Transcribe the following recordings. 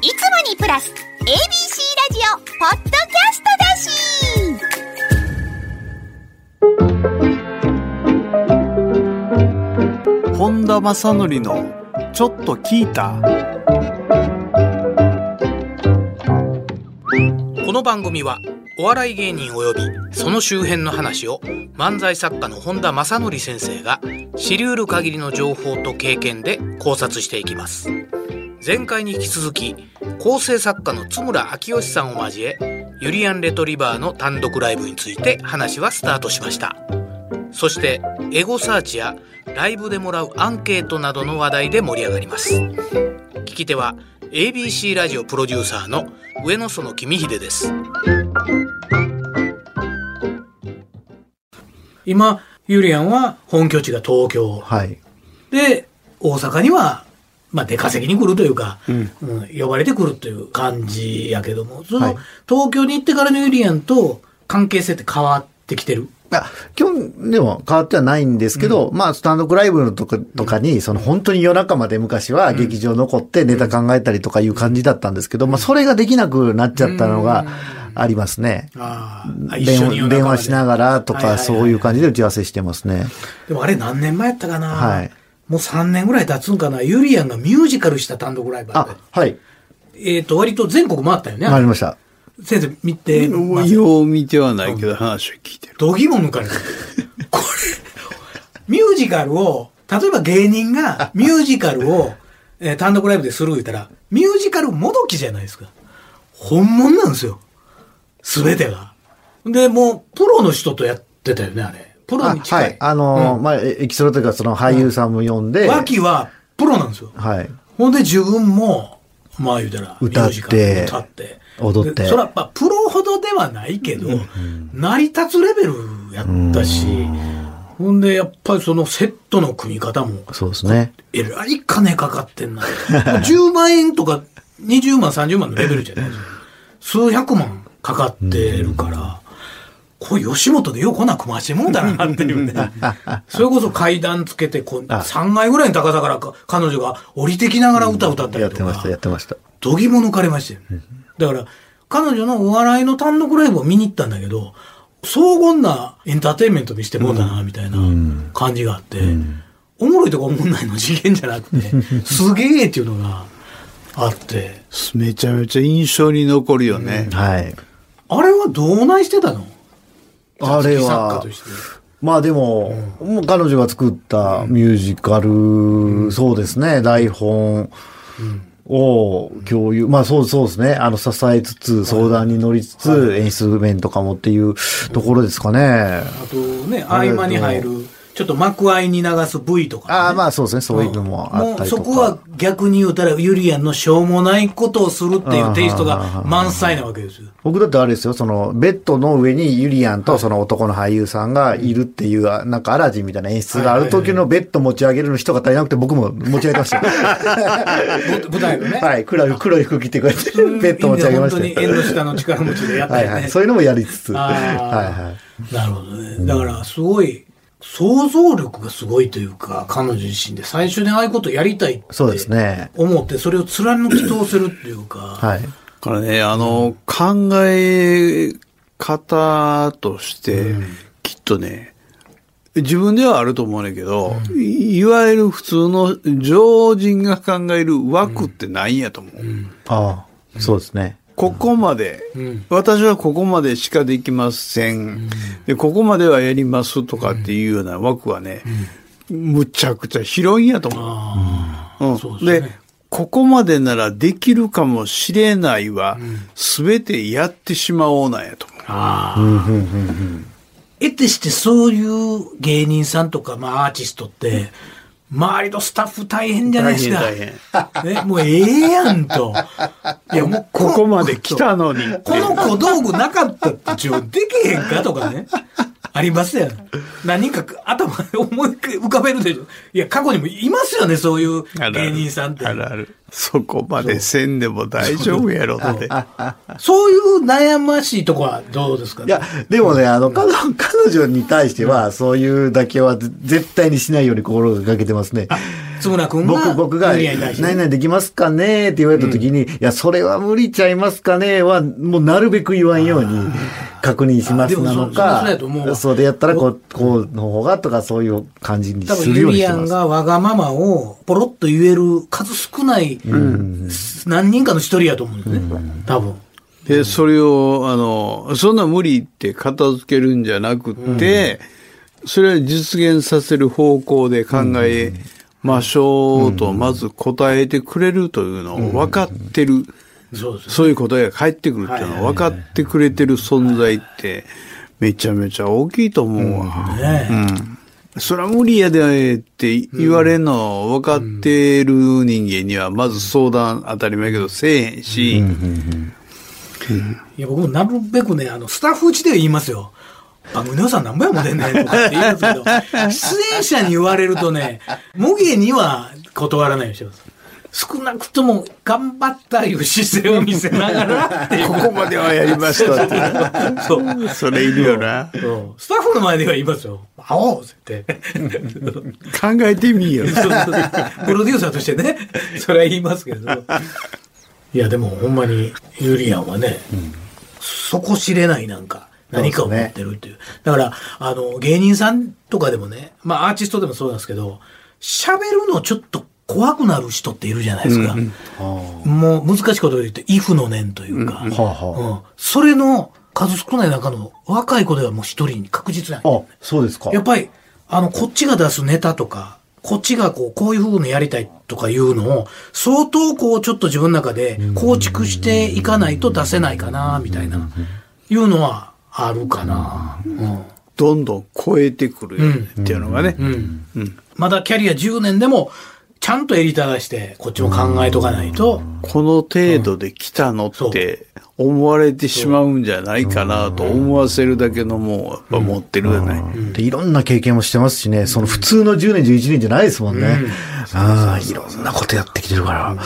いつもにプラス ABC ラジオポッドキャストだし本田正則のちょっと聞いた。この番組はお笑い芸人及びその周辺の話を漫才作家の本田正則先生が知り得る限りの情報と経験で考察していきます。前回に引き続き構成作家の津村明義さんを交えユリアンレトリバーの単独ライブについて話はスタートしました。そしてエゴサーチやライブでもらうアンケートなどの話題で盛り上がります。聞き手は ABC ラジオプロデューサーの上野園公秀です。今ユリアンは本拠地が東京。はい。で大阪にはまあ出稼ぎに来るというか、うん。呼ばれてくるという感じやけどもその、はい。東京に行ってからのユリアンと関係性って変わってきてる？あ基本でも変わってはないんですけど、まあ、スタンドアップライブのとかとかに、その本当に夜中まで昔は劇場残ってネタ考えたりとかいう感じだったんですけど、まあ、それができなくなっちゃったのがありますね。電話しながらとか、そういう感じで打ち合わせしてますね。でもあれ何年前やったかな、はいもう3年ぐらい経つんかなユリアンがミュージカルした単独ライブあっはい。えっ、と割と全国回ったよねわかりました。先生見てよう見てはないけど話を聞いてる。どぎも抜かれる。これ、ミュージカルを、例えば芸人が ミュージカルを、えー単独ライブでする言ったら、ミュージカルもどきじゃないですか。本物なんですよ。すべてが。で、もう、プロの人とやってたよね、あれ。プロあに近い。はい。あのーうんまあ、エキストラというか、その俳優さんも呼んで、脇はプロなんですよ。はい。ほんで自分も、まあ言うたら、歌って歌って。踊ってでそれは、まあ、プロほどではないけど、成り立つレベルやったし、ほんで、やっぱりそのセットの組み方も、そうですね。えらい金かかってんな。10万円とか20万、30万のレベルじゃないですよ。数百万かかってるから、これ吉本でようこんなん組ましてもんだなっていうね。それこそ階段つけてこう、3階ぐらいの高さからか彼女が降りてきながら歌歌ったりとか。やってました、やってました。どぎも抜かれましたよね。だから、彼女のお笑いの単独ライブを見に行ったんだけど、荘厳なエンターテインメントにしてもうたな、みたいな感じがあって、おもろいとかおもんないの次元じゃなくて、すげえっていうのがあって、めちゃめちゃ印象に残るよね。はい。あれはどうないしてたの？あれは。まあでも、もう彼女が作ったミュージカル、そうですね、台本を共有、まあそうそうですね、あの支えつつ、相談に乗りつつ、演出面とかもっていうところですかね。あとね、合間に入る、ちょっと幕間に流す V とか、ね。ああ、まあそうですね、そういうのもあったりとか。もうそこは逆に言うたらユリアンのしょうもないことをするっていうテイストが満載なわけですよ。僕だってあれですよ、その、ベッドの上にユリアンとその男の俳優さんがいるっていう、なんかアラジンみたいな演出がある時のベッド持ち上げるの人が足りなくて僕も持ち上げてました舞台のね。はい、黒い、黒い服着てこうやって、ベッド持ち上げました本当に縁の下の力持ちでやったよね。はいはい。そういうのもやりつつ。あはいーはい。なるほどね。だから、すごい、想像力がすごいというか、彼女自身で最初にああいうことやりたいってそうですね。思って、それを貫き通せるっていうか、はい。だからね、あの、考え方として、きっとね、自分ではあると思うねんけど、いいわゆる普通の常人が考える枠ってないんやと思う。ああ、そうですね。ここまで、ん。私はここまでしかできません、で、ここまではやりますとかっていうような枠はね、むちゃくちゃ広いんやと思う。ああうん。そうですね。で、ここまでならできるかもしれないは、すべてやってしまおうなんやと思う。ああ。えてしてそういう芸人さんとか、まあアーティストって、周りのスタッフ大変じゃないですか。大変ね、もうええやんと。いや、もうここまで来たのに。この小道具なかったって自分できへんかとかね。ありますよ。何人か頭思い浮かべるでしょ。いや、過去にもいますよね、そういう芸人さんって。あるある。そこまでせんでも大丈夫やろって。そういう悩ましいとこはどうですか？いや、でもね、あの、彼女に対しては、そういうだけはぜ絶対にしないように心がけてますね。津村君が、僕、僕が、何々できますかねって言われた時に、いや、それは無理ちゃいますかねは、もうなるべく言わんように確認しますなのかやと思うわ、そうでやったら、こう、こうの方がとか、そういう感じに多するよう分ユリアンにしてます。がわがままをポロッと言える数少ない、何人かの一人やと思うんですね。多分。で、それを、あの、そんな無理って片付けるんじゃなくて、それを実現させる方向で考えましょうと、まず答えてくれるというのを分かってる。そう。そういう答えが返ってくるっていうのを分かってくれてる存在って、めちゃめちゃ大きいと思うわ。ねうん。そら無理やでって言われんの分かってる人間には、まず相談当たり前やけどせえへんし、いや、僕もなるべくね、あの、スタッフうちでは言いますよ。番組の予算何ぼやも出んねんとかって言うんですけど、出演者に言われるとね、無限には断らないようにしてます。少なくとも頑張ったいう姿勢を見せながら。ここまではやりましたって。そう。それいるよな。そうスタッフの前では言いますよ。会おうって。考えてみよ。そうそうプロデューサーとしてね、それは言いますけど。いや、でもほんまに、ユリアンはね、底知れないなんか、何かを持ってるっていう。だから、あの、芸人さんとかでもね、まあアーティストでもそうなんですけど、喋るのちょっと怖くなる人っているじゃないですか。もう難しいことを言って、イフの念というか、はあはうん。それの数少ない中の若い子ではもう一人に確実なんあ、あ、そうですか。やっぱり、あの、こっちが出すネタとか、こっちがこう、こういう風にやりたいとかいうのを、相当こう、ちょっと自分の中で構築していかないと出せないかな、みたいな、いうのはあるかな。うん。どんどん超えてくるっていうのがね。うん。まだキャリア10年でも、ちゃんと襟正して、こっちも考えとかないと、この程度で来たのって思われてしまうんじゃないかなと思わせるだけのもんをやっぱ持ってるよね。でいろんな経験もしてますしね、その普通の10年、11年じゃないですもんね。ああ、いろんなことやってきてるから。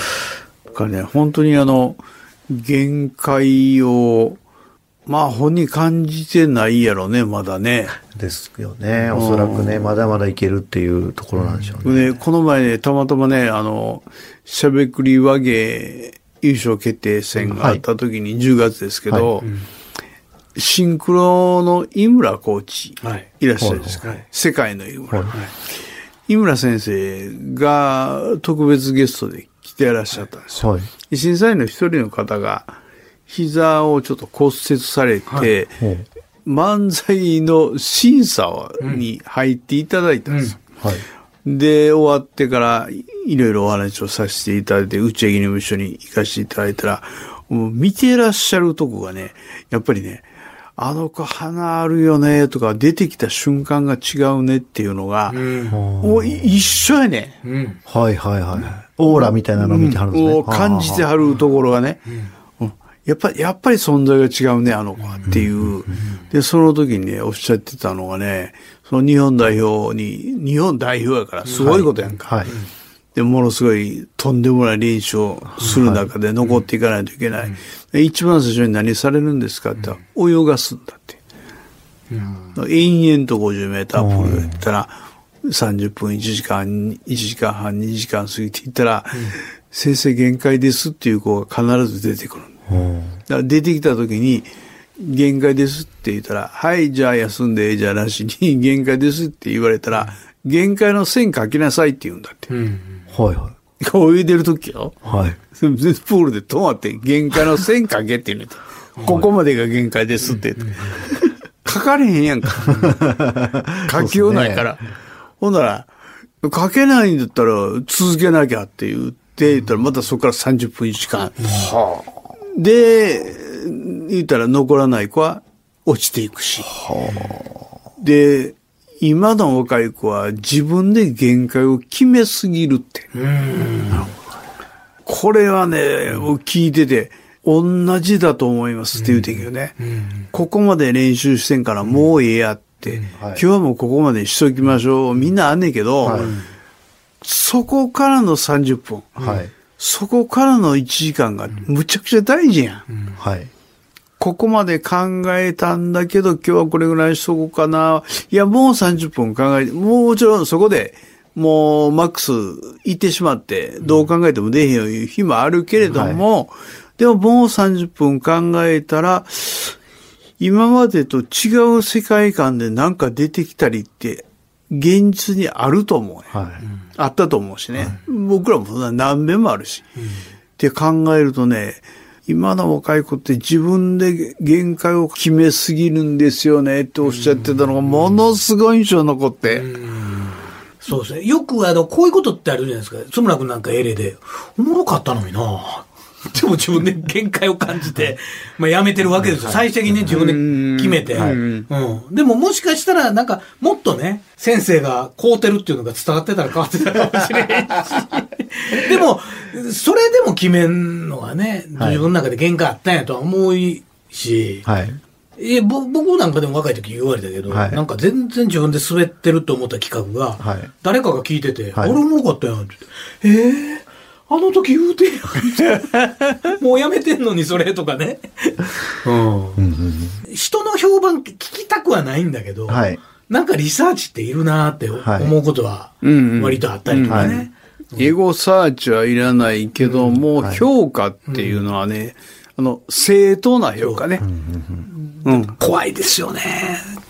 だからね、本当にあの、限界を、まあ本人感じてないやろね、まだね。ですよね。おそらくね、まだまだいけるっていうところなんでしょうね。ね、この前ね、たまたまね、あの、しゃべくり和芸優勝決定戦があった時に10月ですけど、シンクロの井村コーチはいいらっしゃるんですか、はい世界の井村。井村先生が特別ゲストで来ていらっしゃったんですよ。はい。審査員の一人の方が膝をちょっと骨折されて、ほう漫才の審査に入っていただいたんですよ。はい。で、終わってからいいろいろお話をさせていただいて、打ち上げにも一緒に行かせていただいたら、もう見てらっしゃるとこがね、やっぱりね、あの子鼻あるよねとか出てきた瞬間が違うねっていうのが、もうい一緒やね。うん。はいはいはい。オーラみたいなのを見てはるんですね。感じてはるところがね、うんやっぱり、やっぱり存在が違うね、あの子はっていう。で、その時にね、おっしゃってたのがね、その日本代表に、日本代表やからすごいことやんか。はい。で、ものすごいとんでもない練習をする中で残っていかないといけない。で一番最初に何されるんですかって言ったら、泳がすんだって。延々と50メータープールやったら、30分、1時間、1時間半、2時間過ぎていったら、先生限界ですっていう子が必ず出てくる。だから出てきた時に、限界ですって言ったら、はい、じゃあ休んで、じゃなしに、限界ですって言われたら、限界の線書きなさいって言うんだって。うん。はいは泳いでる時よ。い。はい。プールで止まって、限界の線書けって言うて。ここまでが限界ですって言って。書かれへんやんか。書きようないから。ほんなら、書けないんだったら続けなきゃって言って、言ったらまたそこから30分1時間。で、言ったら残らない子は落ちていくし。で、今の若い子は自分で限界を決めすぎるって。これはね、聞いてて、同じだと思いますって言うてんけどね。ここまで練習してんからもうええやっって、はい。今日はもうここまでにしときましょう。みんなあんねんけど、はい。そこからの30分、はい。そこからの1時間がむちゃくちゃ大事やん。はい。ここまで考えたんだけど、今日はこれぐらいしとこうかな。いや、もう30分考えて、もちろんそこで、もうマックス行ってしまって、どう考えても出へんよいう日もあるけれども、でももう30分考えたら、今までと違う世界観でなんか出てきたりって、現実にあると思うね。はい。あったと思うしね。僕らもそんな何遍もあるし。って考えるとね、今の若い子って自分で限界を決めすぎるんですよねっておっしゃってたのがものすごい印象に残って。そうですね。よくあの、こういうことってあるじゃないですか。津村君なんかエレで、おもろかったのにな でも自分で限界を感じて、まあやめてるわけですよ。最終的にね、自分で決めて。うん。でももしかしたら、なんか、もっとね、先生がこうてるっていうのが伝わってたら変わってたかもしれへんし。でも、それでも決めんのがね、はい自分の中で限界あったんやとは思うし、はい。えぼ僕なんかでも若い時言われたけど、はいなんか全然自分で滑ってると思った企画が、はい誰かが聞いてて、はい俺おもろかったやんって言って、えー、あの時言うてやんって もうやめてんのにそれとかね。人の評判聞きたくはないんだけど、はいなんかリサーチっているなーってはい思うことはうんうん割とあったりとかね。エゴサーチはいらないけども、はい評価っていうのはね、あの、正当な評価ね。うん。怖いですよね。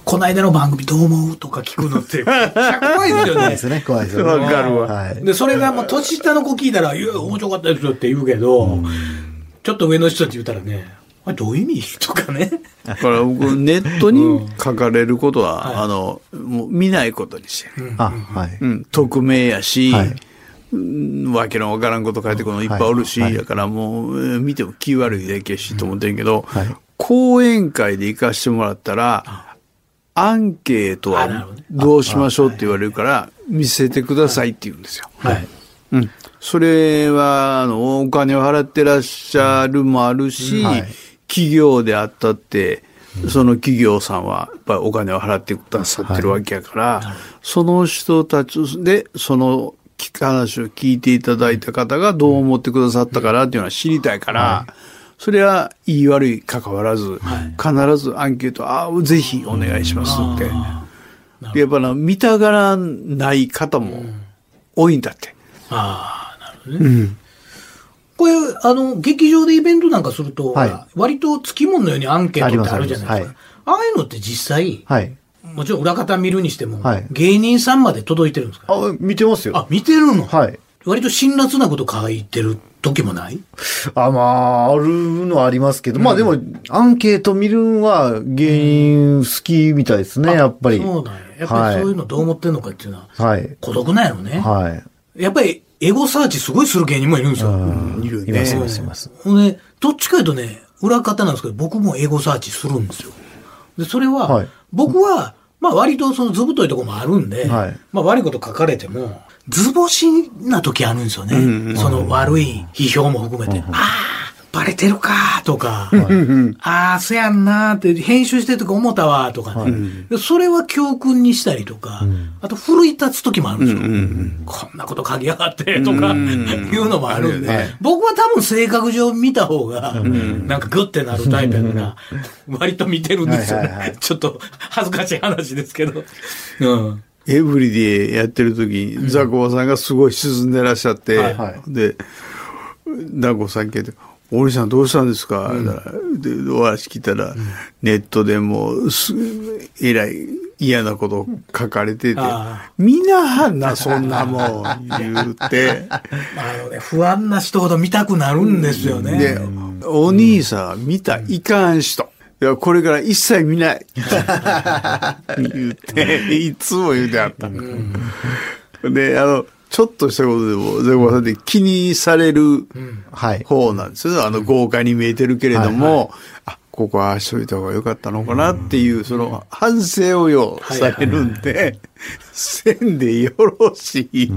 この間の番組どう思うとか聞くのって、怖いですよね怖いで。すね、怖いですよね。わかるわ。はい。で、それがもう年下の子聞いたら、いや、面白かったですよって言うけど、ちょっと上の人って言ったらね、あれどういう意味？とかね。だから僕、ネットに書かれることは、はい。あの、もう見ないことにしてる。あ、はい。うん、匿名やし、はい。うん。わけのわからんこと書いてくるのい。っぱいおるし、はい。だからもう、えー見ても気悪いだけやしと思ってんけど、はい。講演会で行かしてもらったら、アンケートはどうしましょうって言われるから、見せてくださいって言うんですよ。はい。うん。それは、あの、お金を払ってらっしゃるもあるし、はい。企業であったって、その企業さんは、やっぱりお金を払ってくださってるわけやから、その人たちで、その話を聞いていただいた方がどう思ってくださったからっていうのは知りたいから、それは、いい悪い関わらず、必ずアンケート、ああ、ぜひお願いしますって。でやっぱな、見たがらない方も多いんだって。ああ、なるほどね。これ、あの、劇場でイベントなんかすると、はい割とつきもののようにアンケートってあるじゃないですか。あありますあいうのって実際、はい。もちろん裏方見るにしても、はい芸人さんまで届いてるんですか？あ、見てますよ。あ、見てるの？はい。割と辛辣なこと書いてる時もない？あ、まあ、あるのはありますけど、まあでも、アンケート見るんは芸人好きみたいですね、やっぱり。そうなんや。やっぱりそういうのどう思ってんのかっていうのは、はい。孤独なんやろね。はい。やっぱりエゴサーチすごいする芸人もいるんですよ。いるいます、いねま。す、います。ほんで、どっちかというとね、裏方なんですけど、僕もエゴサーチするんですよ。で、それは、はい僕は、まあ割とその図太いところもあるんで、はいまあ悪いこと書かれても、図星な時あるんですよね。その悪い批評も含めて、ああ、バレてるかとか、ああ、そやんなーって編集してるとか思ったわとか。ね、でそれは教訓にしたりとか、あと奮い立つ時もあるんですよ。こんなこと書きやがってとか、いうのもあるんで、はい僕は多分性格上見た方が、なんかグッてなるタイプやから、割と見てるんですよはいはいはね。ちょっと恥ずかしい話ですけど。うん。エブリデイやってる時、ザコバさんがすごい沈んでらっしゃって、はいはいで、ザコさん聞いて、おりさんどうしたんですか、だからで、お話聞いたら、ネットでもうす、えらい嫌なこと書かれててあ、みんなはんな、そんなもん、言うて。あのね、不安な人ほど見たくなるんですよね。で、お兄さんは見たいかん人。いや、これから一切見ない。言って、いつも言うてあった。で、あの、ちょっとしたことでも、ゼコバさんって気にされるはい。方なんですよ。あの、豪華に見えてるけれども、あ、ここはしといた方が良かったのかなっていう、その反省をようされるんで、せんでよろしい。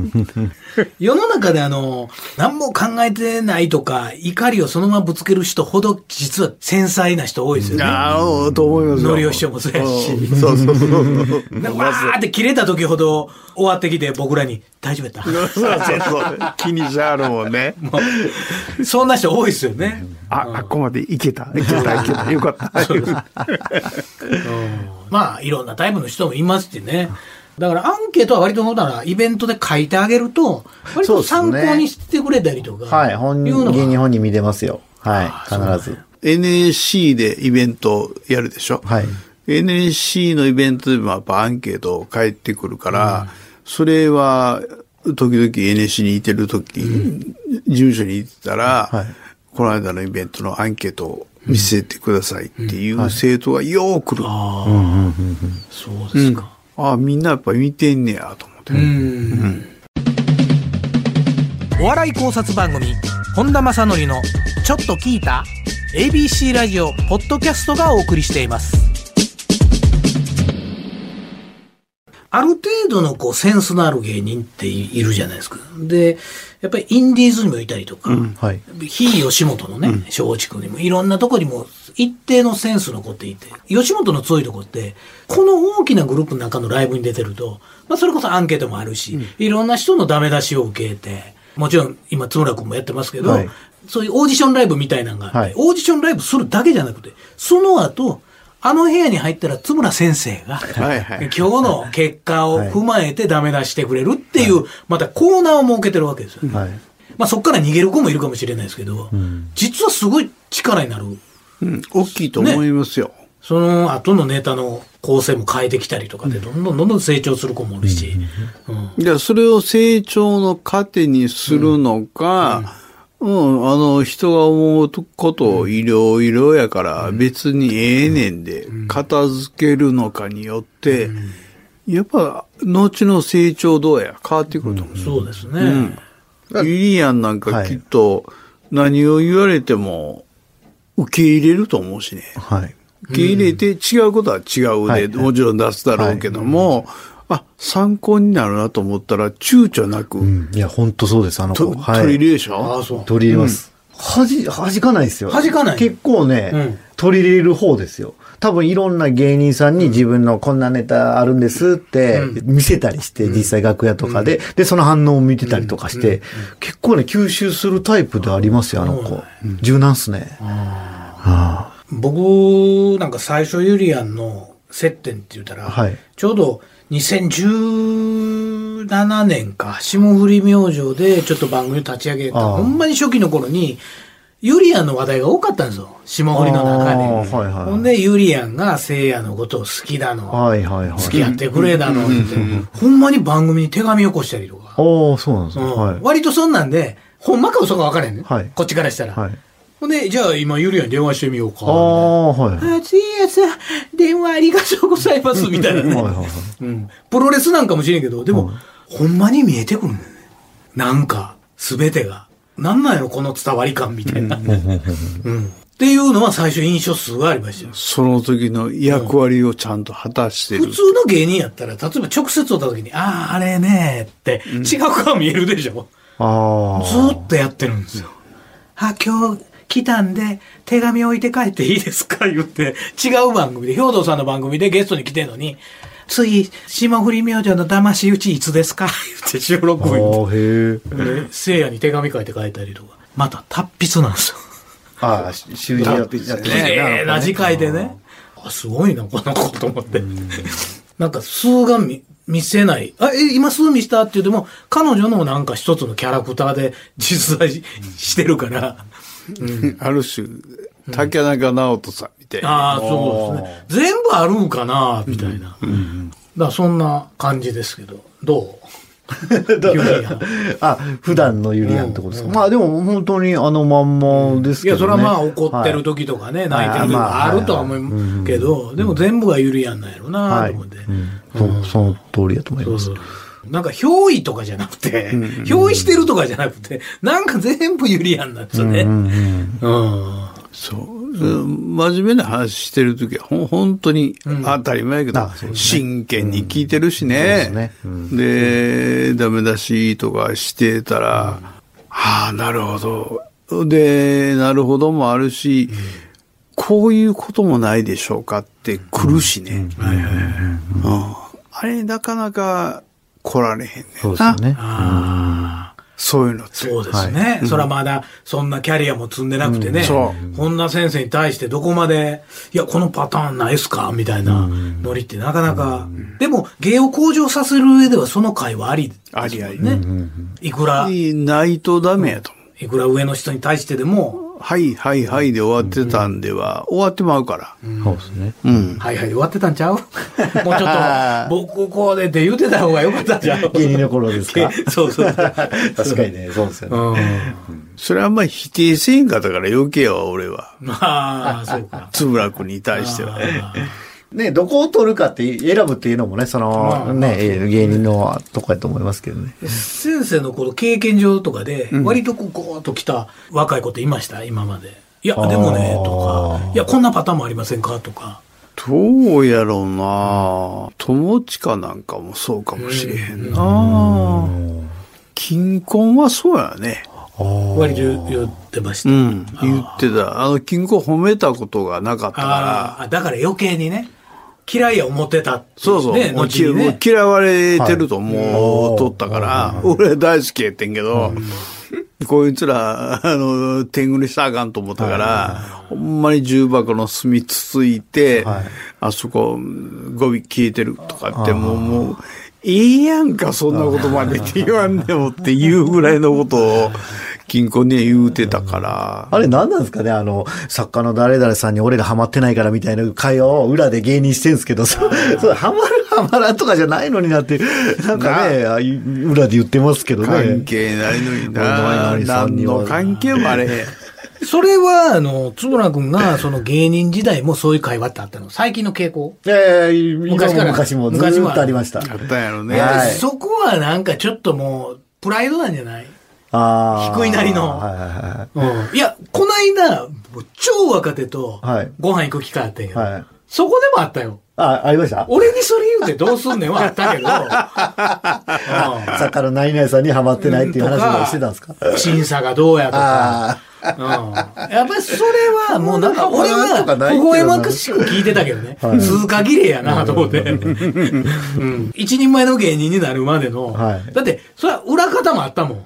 世の中であの、何も考えてないとか、怒りをそのままぶつける人ほど、実は繊細な人多いですよね。ああ、と思いますよ。のりお師匠もそうやしうんそうそうそう。わーって切れた時ほど終わってきて僕らに大丈夫やったそうそうそう。気にしはるもんね。そんな人多いですよね。あ、あっこまでいけた。いけた、いけた。よかった。まあ、いろんなタイプの人もいますしね。だからアンケートは割とほら、イベントで書いてあげると、割と参考にしてくれたりとか。はい。本人、芸人本人見れますよ。はい。必ず。NSC でイベントやるでしょ？はい。NSC のイベントでもやっぱアンケート返ってくるから、それは、時々 NSC にいてる時、事務所に行ってたら、はいこの間のイベントのアンケートを見せてくださいっていう生徒がよう来る。あああ、そうですか。あ、みんなやっぱ見てんねやと思って。うん。お笑い考察番組、本田正則のちょっと聞いた ?ABC ラジオ、ポッドキャストがお送りしています。ある程度のこうセンスのある芸人っているじゃないですか。で、やっぱりインディーズにもいたりとか、はい。非吉本のね、松竹にも、いろんなとこにも一定のセンスの子っていて、吉本の強いとこって、この大きなグループの中のライブに出てると、まあそれこそアンケートもあるし、いろんな人のダメ出しを受けて、もちろん今津村君もやってますけど、はい。そういうオーディションライブみたいなのがあって、はい。オーディションライブするだけじゃなくて、その後、あの部屋に入ったら津村先生が、はいはい。今日の結果を踏まえてダメ出してくれるっていう、またコーナーを設けてるわけですよ。はい。まあそこから逃げる子もいるかもしれないですけど、実はすごい力になる。うん、大きいと思いますよ。その後のネタの構成も変えてきたりとかで、どんどんどんどん成長する子もおるし。うんで、それを成長の糧にするのか、うん、あの、人が思うことをいろいろやから、別にええねんで、片付けるのかによって、やっぱ、後の成長どうや、変わってくると思う。そうですね。ユリアンなんかはい。きっと、何を言われても、受け入れると思うしね。はい。受け入れて違うことは違うで、はい。もちろん出すだろうけども、あ、参考になるなと思ったら躊躇なく、うん。いや、本当そうです、あのと子。はい。取り入れるでしょ、ああ、そう。取り入れます。はじ、弾かないですよ。弾かない結構ね、うん取り入れる方ですよ。多分いろんな芸人さんに自分のこんなネタあるんですって見せたりして、実際楽屋とかで、で、その反応を見てたりとかして、結構ね、吸収するタイプでありますよ、あの子。柔軟っすね。は僕なんか最初ユリアンの接点って言ったら、はいちょうど2017年か、霜降り明星でちょっと番組を立ち上げた、ああほんまに初期の頃に、ユリアンの話題が多かったんですよ。霜降りの中で。ああはいはいほんで、ユリアンが聖夜のことを好きだの、はいはいはい。付き合ってくれだのって、ほんまに番組に手紙を起こしたりとか。おー、そうなんですね。うんはい。割とそんなんで、ほんまか嘘か分からへんね、はいこっちからしたら。はい。ほんで、じゃあ今ユリアンに電話してみようか。ああ、はい。はいあ、ついやさん、電話ありがとうございます、みたいなね。はいはい。うん。プロレスなんかもしれんけど、でも、ほんまに見えてくるんだよね。なんか、すべてが。なんなんやろ、この伝わり感、みたいな。うん。っていうのは最初印象すごいありましたよ。その時の役割をちゃんと果たしてる。普通の芸人やったら、例えば直接会った時に、ああ、あれねって、違う顔見えるでしょ。ああ。ずーっとやってるんですよ。あ、今日来たんで、手紙置いて帰っていいですか？言って、違う番組で、兵藤さんの番組でゲストに来てんのに、次、霜降り明星の騙し討ちいつですか？言って収録ああ、行っ。て、で聖夜に手紙書いて帰ったりとか。また達筆なんですよ。ああ、修理やってやって綺麗な字書いてね。あ、すごいな、この子と思って。なんか、数が見、見せない。あ、え、今数見したって言っても、彼女のなんか一つのキャラクターで実在ししてるから。うん。ある種、竹中直人さんみたいな。ああ、そうですね。全部あるんかな、みたいな。だからそんな感じですけど、どう？あ、普段のユリアンってことですか？まあでも本当にあのまんまですいや、けどね。それはまあ怒ってる時とかね、泣いてる時もあるとは思うけど、でも全部がユリアンなんやろな、はい。と思って。うんそその通りだと思います。そうそうなんか、憑依とかじゃなくて、憑依してるとかじゃなくて、なんか全部ユリアンなんですよね。うん。そう。うん。真面目な話してるときは、ほん本当に当たり前やけど、真剣に聞いてるしね。そうでダメ出しとかしてたら、ああ、なるほど。で、なるほどもあるし、こういうこともないでしょうかって来るしね。うん。あれ、なかなか来られへんねんな。そうですよね。そういうのって。そうですね。それはまだ、そんなキャリアも積んでなくてね。うんそ本田先生に対してどこまで、いや、このパターンないっすか？みたいなノリってなかなか。でも、芸を向上させる上ではその会はありですもんありありね。いくら、ないとダメやと思う。いくら上の人に対してでも、はい、はい、はいで終わってたんでは、終わってまうから。そうですね。うん。はいはいで終わってたんちゃう？もうちょっと、僕こうでって言うてた方がよかったんちゃう？芸人の頃ですか？そうそう。確かにね、そうですよね。うん。それはあんまり否定せんかったから余計やわ、俺は。まあ、そうか。つぶらくんに対しては。ね、どこを取るかって選ぶっていうのもね、その、ね、芸人のとこやと思いますけどね。先生のこの経験上とかで、割とこう、ゴーッと来た若い子っていました？今まで。いや、でもね、とか、いや、こんなパターンもありませんか？とか。どうやろうな友近なんかもそうかもしれへんな金婚はそうやね。割と言ってました。うん。言ってた。あの、金婚褒めたことがなかったから。ああ、だから余計にね、嫌いや思ってたっていそうそう。ね、もう嫌われてると思うとったから、俺大好きやってんけど、こいつら、あの、天狗にしたらあかんと思ったから、ほんまに重箱の隅つついて、はい。あそこ、語尾消えてるとかって、もう、もう、いいやんか、そんなことまでって言わんでもっていうぐらいのことを、金庫には言うてたから。あれ何なんですかねあの、作家の誰々さんに俺らハマってないからみたいな会話を裏で芸人してんすけど、そそれハマるハマらんとかじゃないのになって、なんかね、あ裏で言ってますけど関ね。係ないのにな。何の関係もあれへん。それは、あの、つぶらくんが、その芸人時代もそういう会話ってあったの？最近の傾向？ええ昔も昔から？昔もず昔もーっとありました。あったんやろね。はいそこはなんかちょっともう、プライドなんじゃない？低いなりのはいはいはい。うん。いや、こないだ、超若手とはい、ご飯行く機会あったんやけど、はいそこでもあったよ。あ、ありました？俺にそれ言うてどうすんねんはあったけど、うん作家の何々さんにハマってないっていう話もしてたんですか？審査がどうやとか。あうんやっぱりそれはもうなんか 俺は微笑ましく聞いてたけどね。通過儀礼やなと思って。うん一人前の芸人になるまでの。はいだって、それは裏方もあったもん。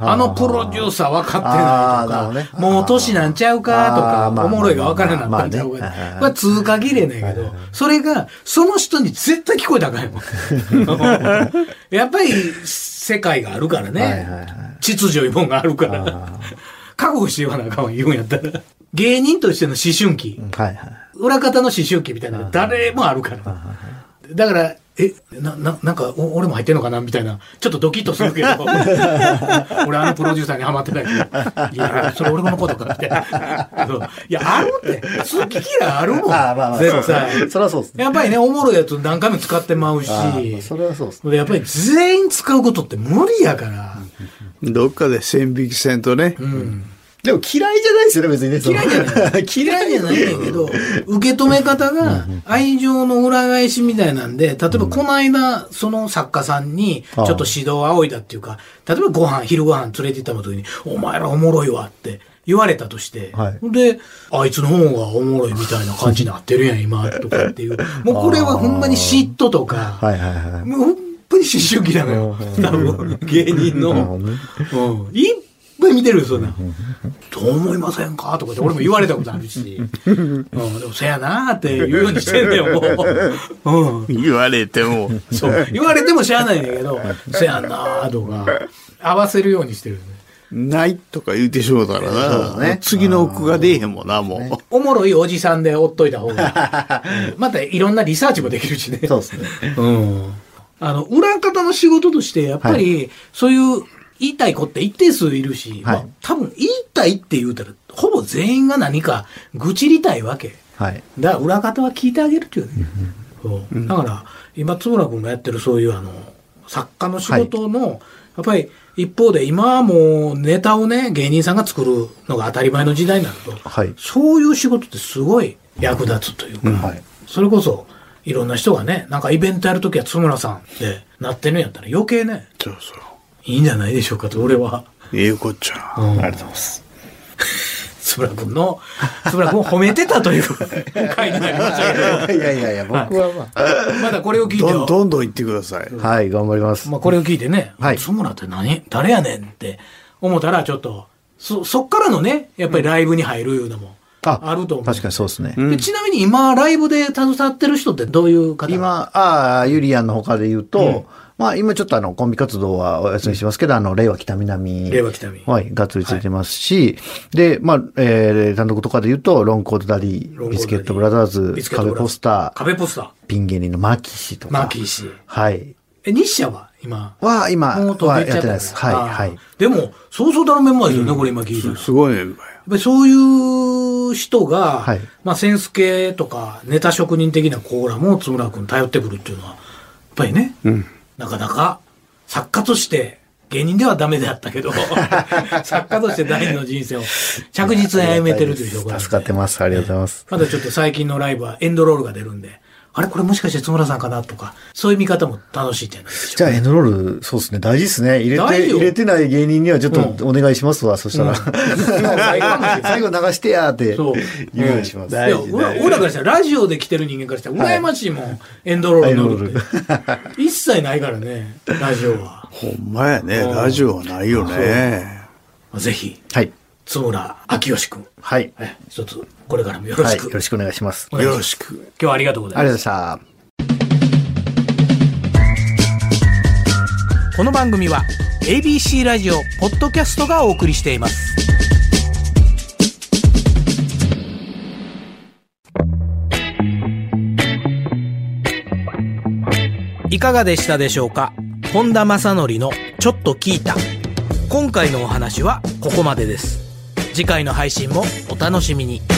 あのプロデューサー分かってないねとか、もう年なんちゃうかとあかおもろいが分からんなったんちゃうか。まあねこ通過儀礼なんやけど、それが、その人に絶対聞こえたらあかんよ。やっぱり、世界があるからね。秩序いうもんがあるから。覚悟して言わなあかんわ言うんやったら。芸人としての思春期。裏方の思春期みたいなの誰もあるから。だから、え、な、な、なんか、お俺も入ってんのかな？みたいな。ちょっとドキッとするけど。俺あのプロデューサーにハマってないけど。いや、それ俺のことか、みたいや、あるって。好き嫌いあるもん。ああ、まあまあ、絶対。そりゃそうですね。やっぱりね、おもろいやつ何回も使ってまうし。ああそれはそうですね。でやっぱり全員使うことって無理やから。どっかで線引きせんとね。うん。でも嫌いじゃないですよね、別にね。嫌いじゃない。嫌いじゃないんだけど、受け止め方が愛情の裏返しみたいなんで、例えばこの間、その作家さんにちょっと指導を仰いだっていうか、例えばご飯、昼ご飯連れて行った時に、お前らおもろいわって言われたとして、はいで、あいつの方がおもろいみたいな感じになってるやん、今、とかっていう。もうこれはほんまに嫉妬とか、はいはいはい。もうほんまに思春期なのよ。多分、芸人の。うん。ぱい見てるよ、そんな。どう思いませんか？とかって俺も言われたことあるし。うん。でも、せやなーって言うようにしてんだよ、もう。うん。言われても。そう。言われてもしゃあないんだけど、せやなーとか、合わせるようにしてるね。ないとか言うてしもうたらな。ね次の句が出えへんもんな、もおもろいおじさんでおっといた方が、う んまたいろんなリサーチもできるしね。そうですね。うん。あの、裏方の仕事として、やっぱり、そういう言いたい子って一定数いるし、まあ、多分言いたいって言うたら、ほぼ全員が何か愚痴りたいわけ。はい。だから裏方は聞いてあげるっていうね。そうだから、今、津村君がやってるそういうあの、作家の仕事の、やっぱり、一方で今はもうネタをね、芸人さんが作るのが当たり前の時代になると、はい。そういう仕事ってすごい役立つというか、はい。それこそ、いろんな人がね、なんかイベントやるときは津村さんでなってるんやったら余計ね、そうそう。いいんじゃないでしょうかと、俺は。ええこっちゃ。ありがとうございます。津村君の、津村君を褒めてたという回になりましたけど、いやいやいや、僕はままだこれを聞いてどんどんどん言ってください。あ。はい、頑張ります。まあこれを聞いてね、はい津村って何？誰やねんって思ったらちょっと、そ、そっからのね、やっぱりライブに入るいうのもあると思う。確かにそうですね。でちなみに今、ライブで携わってる人ってどういう方今、ああ、ユリアンの他で言うと、まあ今ちょっとあの、コンビ活動はお休みしてますけど、あの、令和北南。令和北南はい、がっつりついてますし、で、まあ、えー、単独とかで言うと、ロンコードダディ、ビスケットブラザーズ壁ポスター、壁ポスター、ピン芸人のマキシとか。マーキー氏。はい。え、日社は今？は、今、はやってないです。はい、はい。でも、そうそうたるメンバーですよね、これ今聞いたら。やっすごいメンバーや。ぱりそういう人が、はいまあ、センス系とか、ネタ職人的なコーラも津村君頼ってくるっていうのは、やっぱりね、うん。なかなか作家として、芸人ではダメだったけど、作家として第二の人生を着実に歩めてるという証拠なんで。助かってます。ありがとうございます。まだちょっと最近のライブはエンドロールが出るんで、あれこれもしかして津村さんかなとか、そういう見方も楽しいんじゃないでしょうか。じゃあ、エンドロール、そうですね。大事ですね。入れて、入れてない芸人にはちょっとお願いしますわ。そしたら。最後まで最後流してやってそう言うようにします。いや、俺ら俺らからしたら、ラジオで来てる人間からしたら、羨ましいもん、エンドロール乗るって。一切ないからね、ラジオは。ほんまやね。うんラジオはないよね。ぜひ、はい。津村明義君、はい。え一つ、これからもよろはい。しく。よろしくお願いします。よろしく。今日はありがとうございあります。がとうございました。この番組は ABC ラジオポッドキャストがお送りしていますいかがでしたでしょうか？本田正則のちょっと聞いた今回のお話はここまでです次回の配信もお楽しみに。